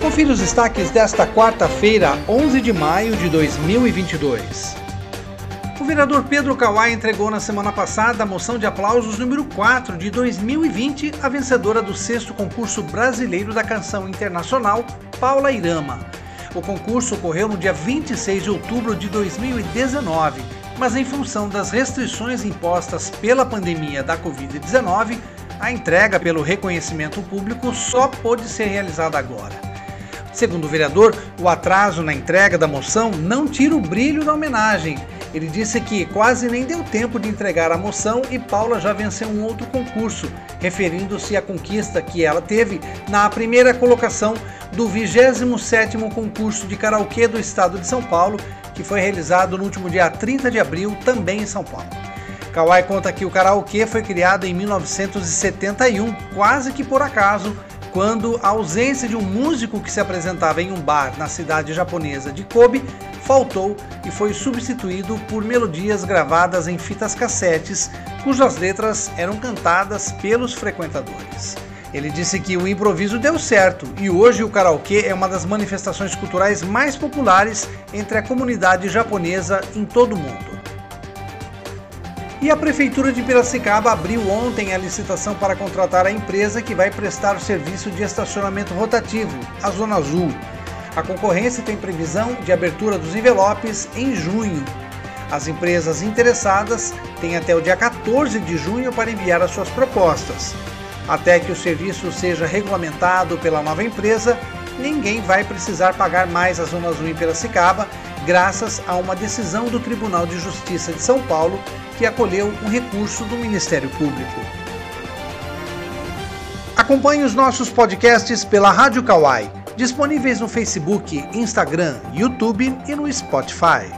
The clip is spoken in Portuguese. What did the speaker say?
Confira os destaques desta quarta-feira, 11 de maio de 2022. O vereador Pedro Kawai entregou na semana passada a moção de aplausos número 4 de 2020 à vencedora do sexto concurso brasileiro da canção internacional, Paula Irama. O concurso ocorreu no dia 26 de outubro de 2019, mas em função das restrições impostas pela pandemia da Covid-19, a entrega pelo reconhecimento público só pôde ser realizada agora. Segundo o vereador, o atraso na entrega da moção não tira o brilho da homenagem ele disse que quase nem deu tempo de entregar a moção e Paula já venceu um outro concurso, referindo-se à conquista que ela teve na primeira colocação do 27º concurso de karaokê do estado de São Paulo, que foi realizado no último dia 30 de abril, também em São Paulo. Kawai conta que o karaokê foi criado em 1971, quase que por acaso, quando a ausência de um músico que se apresentava em um bar na cidade japonesa de Kobe faltou e foi substituído por melodias gravadas em fitas cassetes, cujas letras eram cantadas pelos frequentadores. Ele disse que o improviso deu certo e hoje o karaokê é uma das manifestações culturais mais populares entre a comunidade japonesa em todo o mundo. E a Prefeitura de Piracicaba abriu ontem a licitação para contratar a empresa que vai prestar o serviço de estacionamento rotativo, a Zona Azul. A concorrência tem previsão de abertura dos envelopes em junho. As empresas interessadas têm até o dia 14 de junho para enviar as suas propostas. Até que o serviço seja regulamentado pela nova empresa, ninguém vai precisar pagar mais a Zona Azul em Piracicaba, graças a uma decisão do Tribunal de Justiça de São Paulo que acolheu um recurso do Ministério Público. Acompanhe os nossos podcasts pela Rádio Kawai disponíveis no Facebook, Instagram, YouTube e no Spotify.